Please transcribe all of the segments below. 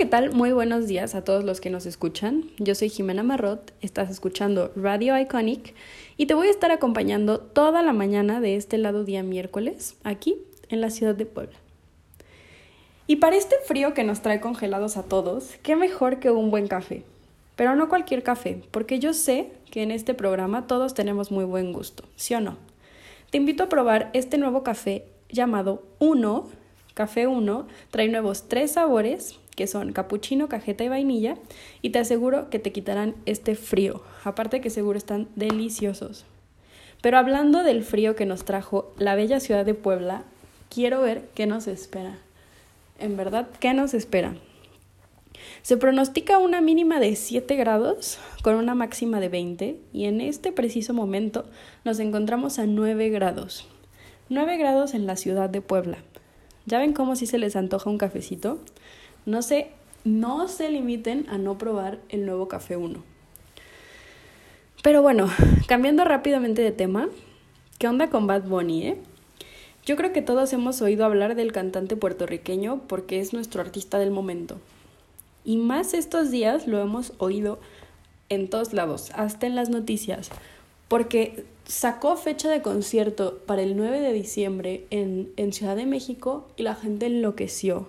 ¿qué tal? Muy buenos días a todos los que nos escuchan. Yo soy Jimena Marrot, estás escuchando Radio Iconic y te voy a estar acompañando toda la mañana de este lado día miércoles, aquí en la ciudad de Puebla. Y para este frío que nos trae congelados a todos, qué mejor que un buen café. Pero no cualquier café, porque yo sé que en este programa todos tenemos muy buen gusto, ¿sí o no? Te invito a probar este nuevo café llamado Uno, Café Uno, trae nuevos tres sabores que son capuchino, cajeta y vainilla, y te aseguro que te quitarán este frío. Aparte que seguro están deliciosos. Pero hablando del frío que nos trajo la bella ciudad de Puebla, quiero ver qué nos espera. En verdad, ¿qué nos espera? Se pronostica una mínima de 7 grados con una máxima de 20 y en este preciso momento nos encontramos a 9 grados. 9 grados en la ciudad de Puebla. ¿Ya ven cómo si se les antoja un cafecito? No se, no se limiten a no probar el nuevo Café 1. Pero bueno, cambiando rápidamente de tema, ¿qué onda con Bad Bunny, eh? Yo creo que todos hemos oído hablar del cantante puertorriqueño porque es nuestro artista del momento. Y más estos días lo hemos oído en todos lados, hasta en las noticias, porque sacó fecha de concierto para el 9 de diciembre en, en Ciudad de México y la gente enloqueció.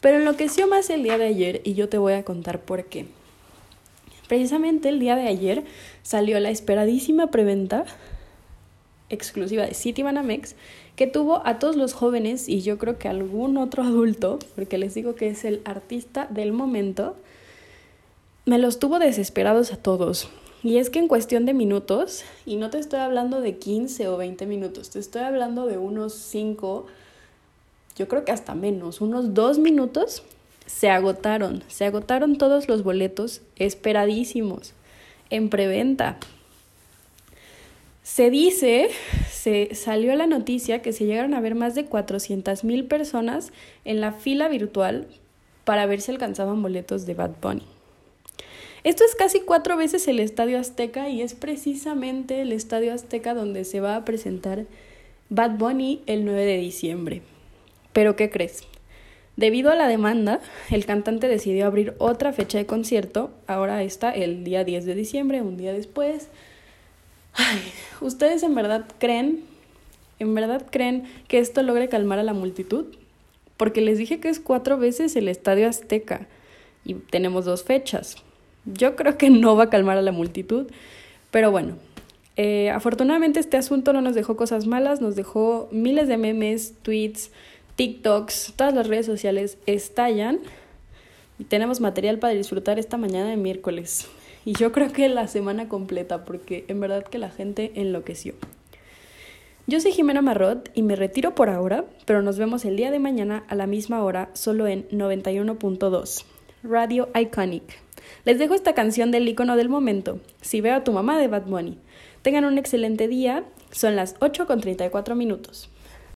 Pero enloqueció más el día de ayer y yo te voy a contar por qué. Precisamente el día de ayer salió la esperadísima preventa exclusiva de City Banamex que tuvo a todos los jóvenes y yo creo que algún otro adulto, porque les digo que es el artista del momento, me los tuvo desesperados a todos. Y es que en cuestión de minutos, y no te estoy hablando de 15 o 20 minutos, te estoy hablando de unos 5 yo creo que hasta menos, unos dos minutos, se agotaron. Se agotaron todos los boletos esperadísimos en preventa. Se dice, se salió la noticia que se llegaron a ver más de 400 mil personas en la fila virtual para ver si alcanzaban boletos de Bad Bunny. Esto es casi cuatro veces el Estadio Azteca y es precisamente el Estadio Azteca donde se va a presentar Bad Bunny el 9 de diciembre. Pero ¿qué crees? Debido a la demanda, el cantante decidió abrir otra fecha de concierto, ahora está el día 10 de diciembre, un día después. Ay, ¿ustedes en verdad creen, en verdad creen que esto logre calmar a la multitud? Porque les dije que es cuatro veces el Estadio Azteca y tenemos dos fechas. Yo creo que no va a calmar a la multitud, pero bueno, eh, afortunadamente este asunto no nos dejó cosas malas, nos dejó miles de memes, tweets, TikToks, todas las redes sociales estallan y tenemos material para disfrutar esta mañana de miércoles. Y yo creo que la semana completa, porque en verdad que la gente enloqueció. Yo soy Jimena Marrot y me retiro por ahora, pero nos vemos el día de mañana a la misma hora, solo en 91.2, Radio Iconic. Les dejo esta canción del icono del momento, Si veo a tu mamá de Bad Bunny. Tengan un excelente día, son las 8 con 34 minutos.